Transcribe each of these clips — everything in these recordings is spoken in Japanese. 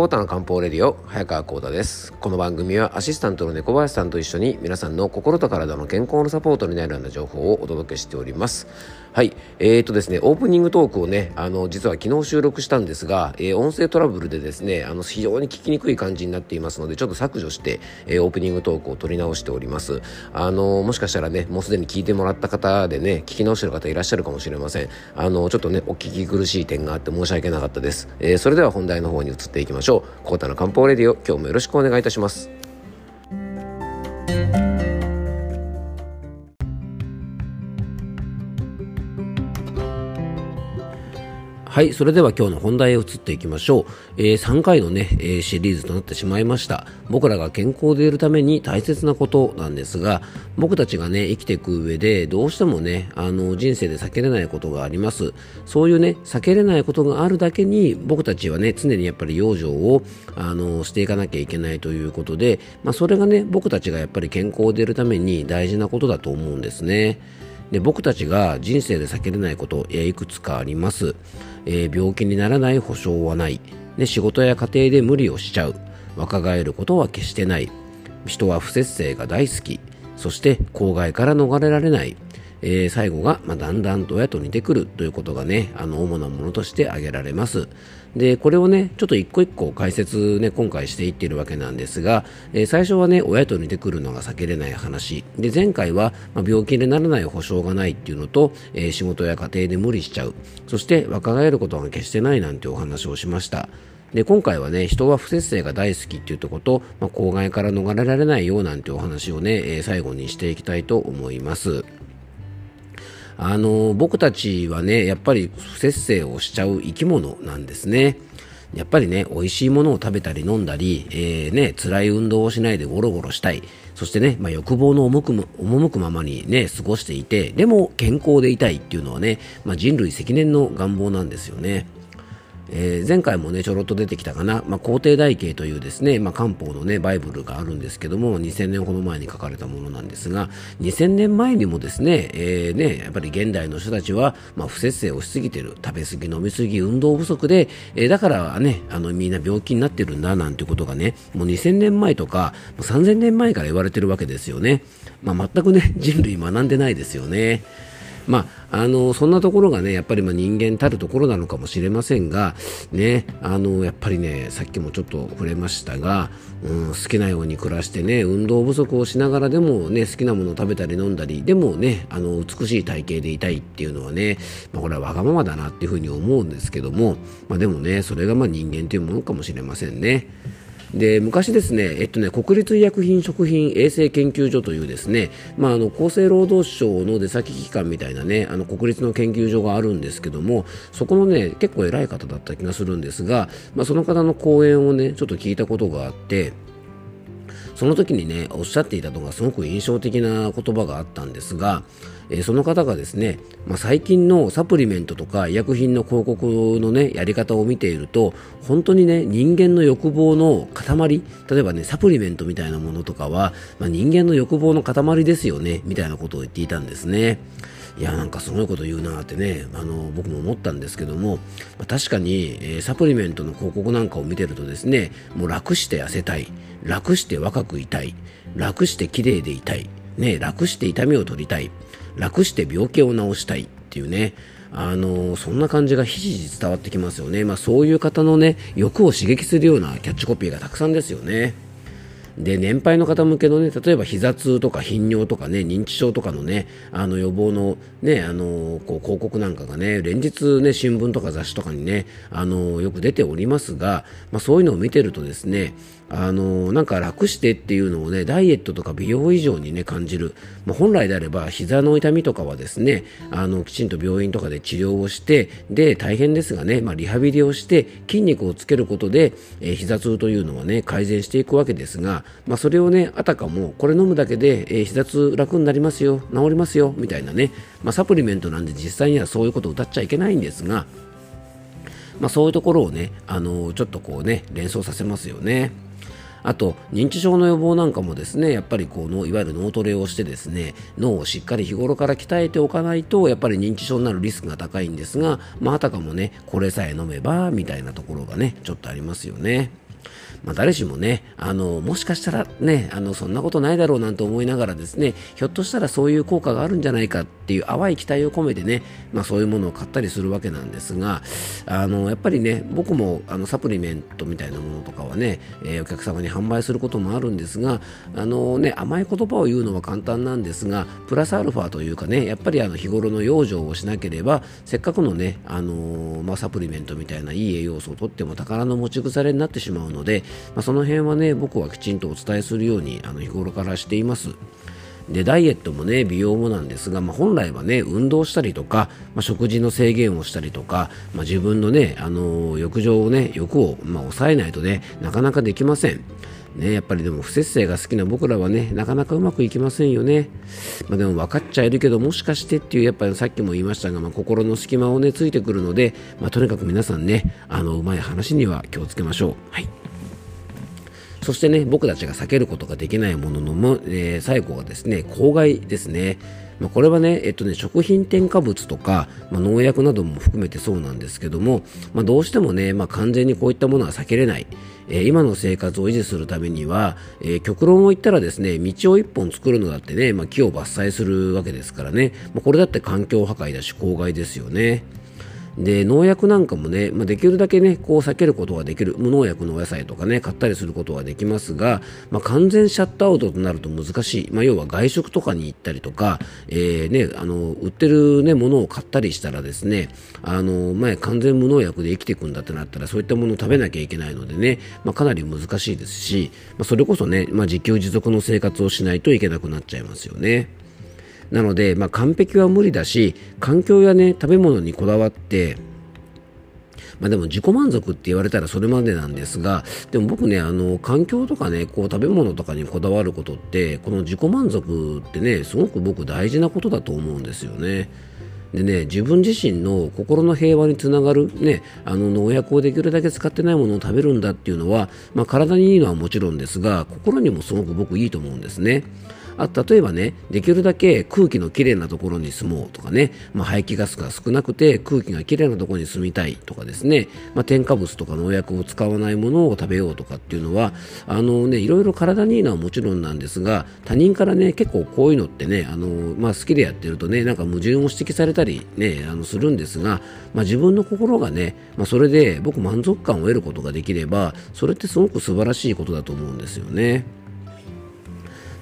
コータの漢方レディオ早川コータです。この番組はアシスタントの猫林さんと一緒に皆さんの心と体の健康のサポートになるような情報をお届けしております。はい。えーとですねオープニングトークをねあの実は昨日収録したんですが、えー、音声トラブルでですねあの非常に聞きにくい感じになっていますのでちょっと削除して、えー、オープニングトークを取り直しております。あのもしかしたらねもうすでに聞いてもらった方でね聞き直してる方いらっしゃるかもしれません。あのちょっとねお聞き苦しい点があって申し訳なかったです、えー、それでは本題の方に移っていきましょう。コータの漢方レディオ今日もよろしくお願いいたします。はい、それでは今日の本題へ移っていきましょう。えー、3回のね、えー、シリーズとなってしまいました。僕らが健康でいるために大切なことなんですが、僕たちがね、生きていく上でどうしてもね、あの、人生で避けれないことがあります。そういうね、避けれないことがあるだけに、僕たちはね、常にやっぱり養生を、あの、していかなきゃいけないということで、まあ、それがね、僕たちがやっぱり健康でいるために大事なことだと思うんですね。で僕たちが人生で避けれないこといくつかあります、えー、病気にならない保証はない、で仕事や家庭で無理をしちゃう。若返ることは決してない。人は不節制が大好き。そして公害から逃れられない。えー、最後が、まあ、だんだんと親と似てくるということがね、あの、主なものとして挙げられます。で、これをね、ちょっと一個一個解説ね、今回していってるわけなんですが、えー、最初はね、親と似てくるのが避けれない話。で、前回は、まあ、病気にならない保証がないっていうのと、えー、仕事や家庭で無理しちゃう。そして若返ることが決してないなんてお話をしました。で今回はね人は不節制が大好きっていうとこと、まあ、公害から逃れられないようなんてお話をね、えー、最後にしていきたいと思います。あの僕たちはねやっぱり不節制をしちゃう生き物なんですね。やっぱりね、美味しいものを食べたり飲んだり、えー、ね、辛い運動をしないでゴロゴロしたい。そしてね、まあ、欲望の赴く赴くままにね、過ごしていて、でも健康でいたいっていうのはね、まあ、人類積年の願望なんですよね。えー、前回もねちょろっと出てきたかな、まあ、皇帝台形というですね、まあ、漢方のねバイブルがあるんですけども2000年ほど前に書かれたものなんですが2000年前にもですね,、えーね、やっぱり現代の人たちは、まあ、不節制をしすぎてる食べ過ぎ飲み過ぎ運動不足で、えー、だからねあのみんな病気になってるんだなんてことがねもう2000年前とか3000年前から言われてるわけですよね、まあ、全くね人類学んでないですよね。まあ、あのそんなところがねやっぱりま人間たるところなのかもしれませんが、ね、あのやっぱりねさっきもちょっと触れましたが、うん、好きなように暮らしてね運動不足をしながらでも、ね、好きなものを食べたり飲んだりでもねあの美しい体型でいたいっていうのはね、まあ、これはわがままだなっていうふうに思うんですけども、まあ、でもねそれがま人間というものかもしれませんね。で昔ですね、えっとね、国立医薬品食品衛生研究所というですね、まあ、あの厚生労働省の出先機関みたいなね、あの国立の研究所があるんですけども、そこのね、結構偉い方だった気がするんですが、まあ、その方の講演をね、ちょっと聞いたことがあって、その時にね、おっしゃっていたのがすごく印象的な言葉があったんですが、え、その方がですね、まあ、最近のサプリメントとか医薬品の広告のね、やり方を見ていると、本当にね、人間の欲望の塊、例えばね、サプリメントみたいなものとかは、まあ、人間の欲望の塊ですよね、みたいなことを言っていたんですね。いやなんかすごいこと言うなってねあの僕も思ったんですけども、まあ、確かに、えー、サプリメントの広告なんかを見てるとですねもう楽して痩せたい楽して若くいたい楽して綺麗でいたい、ね、楽して痛みを取りたい楽して病気を治したいっていうねあのそんな感じがひしひし伝わってきますよね、まあ、そういう方のね欲を刺激するようなキャッチコピーがたくさんですよね。で年配の方向けのね例えば膝痛とか頻尿とかね認知症とかのねあの予防のねあのこう広告なんかがね連日ね新聞とか雑誌とかにねあのよく出ておりますが、まあ、そういうのを見てるとですねあのなんか楽してっていうのをねダイエットとか美容以上にね感じる、まあ、本来であれば膝の痛みとかはですねあのきちんと病院とかで治療をしてで大変ですがね、まあ、リハビリをして筋肉をつけることで、えー、膝痛というのはね改善していくわけですが、まあ、それをねあたかもこれ飲むだけで、えー、膝痛楽になりますよ治りますよみたいなね、まあ、サプリメントなんで実際にはそういうことを歌っちゃいけないんですがまあ、そういうところをね、あのちょっとこうね、連想させますよね。あと認知症の予防なんかもですねやっぱりこのいわゆる脳トレをしてですね脳をしっかり日頃から鍛えておかないとやっぱり認知症になるリスクが高いんですが、まあ、あたかもねこれさえ飲めばみたいなところがねちょっとありますよね。まあ、誰しもね、あの、もしかしたらね、あの、そんなことないだろうなんて思いながらですね、ひょっとしたらそういう効果があるんじゃないかっていう淡い期待を込めてね、まあ、そういうものを買ったりするわけなんですが、あの、やっぱりね、僕もあのサプリメントみたいなものとかはね、えー、お客様に販売することもあるんですが、あのね、甘い言葉を言うのは簡単なんですが、プラスアルファというかね、やっぱりあの日頃の養生をしなければ、せっかくのね、あのまあ、サプリメントみたいないい栄養素をとっても宝の持ち腐れになってしまうので、まあ、その辺はね、僕はきちんとお伝えするようにあの日頃からしています。でダイエットもね美容もなんですが、まあ、本来はね運動したりとか、まあ、食事の制限をしたりとか、まあ、自分のね、あのー、欲情をね欲を、ま抑えないとねなかなかできません。ね、やっぱりでも不節制が好きな僕らはねなかなかうまくいきませんよね、ま、でも分かっちゃいるけどもしかしてっていうやっぱりさっきも言いましたが、ま、心の隙間をねついてくるので、ま、とにかく皆さんねあのうまい話には気をつけましょう。はいそしてね、僕たちが避けることができないもののも、えー、最後はですね、公害ですね。まあ、これはね、えっとね、食品添加物とか、まあ、農薬なども含めてそうなんですけども、まあ、どうしてもね、ま、完全にこういったものは避けれない。えー、今の生活を維持するためには、えー、極論を言ったらですね、道を一本作るのだってね、ま、木を伐採するわけですからね、ま、これだって環境破壊だし、公害ですよね。で農薬なんかもね、まあ、できるだけねこう避けることができる無農薬のお野菜とかね買ったりすることはできますが、まあ、完全シャットアウトとなると難しい、まあ、要は外食とかに行ったりとか、えーね、あの売ってる、ね、ものを買ったりしたらですねあの、まあ、完全無農薬で生きていくんだってなったらそういったものを食べなきゃいけないのでね、まあ、かなり難しいですし、まあ、それこそね、まあ、自給自足の生活をしないといけなくなっちゃいますよね。なので、まあ、完璧は無理だし環境や、ね、食べ物にこだわってまあ、でも自己満足って言われたらそれまでなんですが、でも僕ね、あの、環境とかね、こう食べ物とかにこだわることって、この自己満足ってね、すごく僕大事なことだと思うんですよね。でね、自分自身の心の平和につながる、ね、あの農薬をできるだけ使ってないものを食べるんだっていうのは、まあ、体にいいのはもちろんですが、心にもすごく僕いいと思うんですね。あ例えばね、できるだけ空気のきれいなところに住もうとかね、まあ、排気ガスが少なくて空気がきれいなところに住みたいとかですね、まあ、添加物とか農薬を使わないものを食べようとかっていうのは、あのね、いろいろ体にいいのはもちろんなんですが、他人からね、結構こういうのってね、あのまあ、好きでやってるとね、なんか矛盾を指摘されたりね、あのするんですが、まあ、自分の心がね、まあ、それで僕満足感を得ることができれば、それってすごく素晴らしいことだと思うんですよね。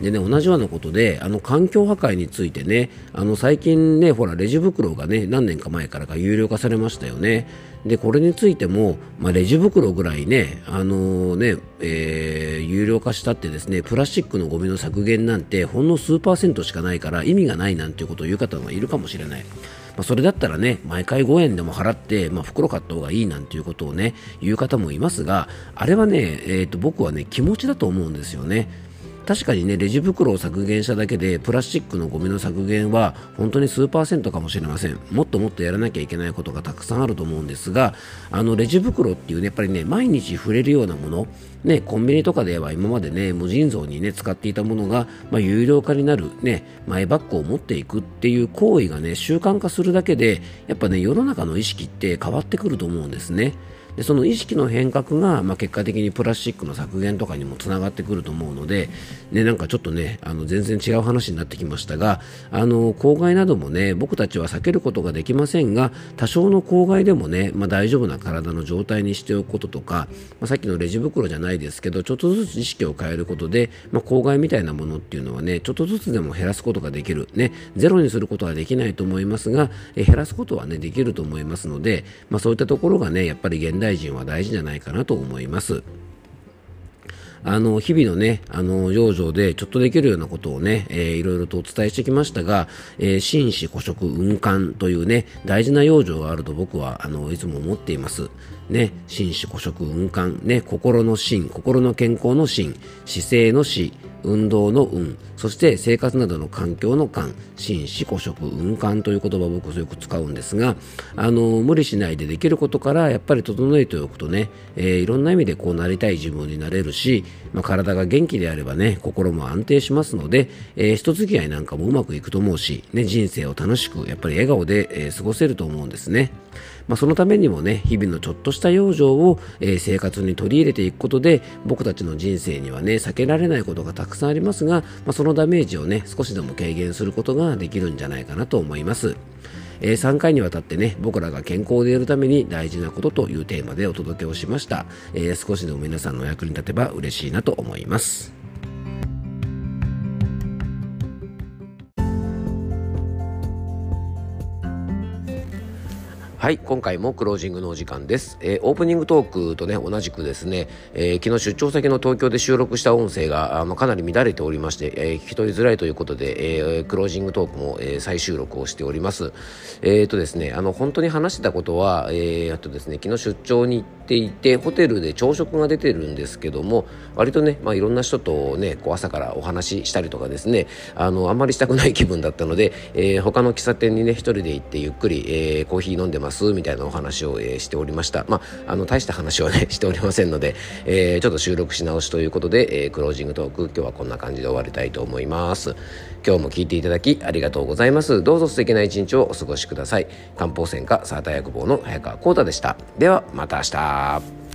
でね、同じようなことで、あの環境破壊についてね、あの最近ね、ほら、レジ袋がね、何年か前からが有料化されましたよね。で、これについても、まあ、レジ袋ぐらいね、あのー、ね、えー、有料化したってですね、プラスチックのゴミの削減なんて、ほんの数パーセントしかないから意味がないなんていうことを言う方がいるかもしれない。まあ、それだったらね、毎回5円でも払って、まあ、袋買った方がいいなんていうことをね、言う方もいますが、あれはね、えっ、ー、と、僕はね、気持ちだと思うんですよね。確かにねレジ袋を削減しただけでプラスチックのゴミの削減は本当に数パーセントかもしれませんもっともっとやらなきゃいけないことがたくさんあると思うんですがあのレジ袋っていうねやっぱりね毎日触れるようなものね、コンビニとかでは今までね、無尽蔵にね、使っていたものが、まあ、有料化になるね、マイバッグを持っていくっていう行為がね、習慣化するだけで、やっぱね、世の中の意識って変わってくると思うんですね。でその意識の変革が、まあ、結果的にプラスチックの削減とかにもつながってくると思うので、ね、なんかちょっとねあの全然違う話になってきましたがあの公害などもね僕たちは避けることができませんが多少の公害でもね、まあ、大丈夫な体の状態にしておくこととか、まあ、さっきのレジ袋じゃないですけどちょっとずつ意識を変えることで、まあ、公害みたいなものっていうのはねちょっとずつでも減らすことができる、ね、ゼロにすることはできないと思いますがえ減らすことはねできると思いますので、まあ、そういったところがねやっぱり現代大臣は大事じゃないかなと思います。あの、日々のね、あの、養生でちょっとできるようなことをね、えー、いろいろとお伝えしてきましたが、えー、心子古食運搬というね、大事な養生があると僕は、あの、いつも思っています。ね、心子古食運搬、ね、心の心、心の健康の心、姿勢の死、運動の運、そして生活などの環境の環、心子古食運搬という言葉を僕はよく使うんですが、あの、無理しないでできることからやっぱり整えておくとね、えー、いろんな意味でこうなりたい自分になれるし、まあ、体が元気であればね、心も安定しますので、えー、人付き合いなんかもうまくいくと思うし、ね、人生を楽しく、やっぱり笑顔で、えー、過ごせると思うんですね。まあ、そのためにもね日々のちょっとした養生を、えー、生活に取り入れていくことで僕たちの人生にはね避けられないことがたくさんありますが、まあ、そのダメージをね少しでも軽減することができるんじゃないかなと思います。えー、3回にわたってね僕らが健康でいるために大事なことというテーマでお届けをしました、えー、少しでも皆さんのお役に立てば嬉しいなと思いますはい、今回もクロージングのお時間です。えー、オープニングトークとね、同じくですね、えー、昨日出張先の東京で収録した音声があのかなり乱れておりまして、えー、聞き取りづらいということで、えクロージングトークも、え再収録をしております。えっ、とですね、あの、本当に話してたことは、えあとですね、昨日出張に行っていて、ホテルで朝食が出てるんですけども、割とね、まあ、いろんな人とね、こう朝からお話ししたりとかですね、あの、あんまりしたくない気分だったので、え他の喫茶店にね、一人で行ってゆっくり、えコーヒー飲んでますますみたいなお話を、えー、しておりました。まあ、あの、大した話はね、しておりませんので、えー、ちょっと収録し直しということで、えー、クロージングトーク、今日はこんな感じで終わりたいと思います。今日も聞いていただきありがとうございます。どうぞ素敵な一日をお過ごしください。漢方専科サーター薬房の早川幸太でした。では、また明日。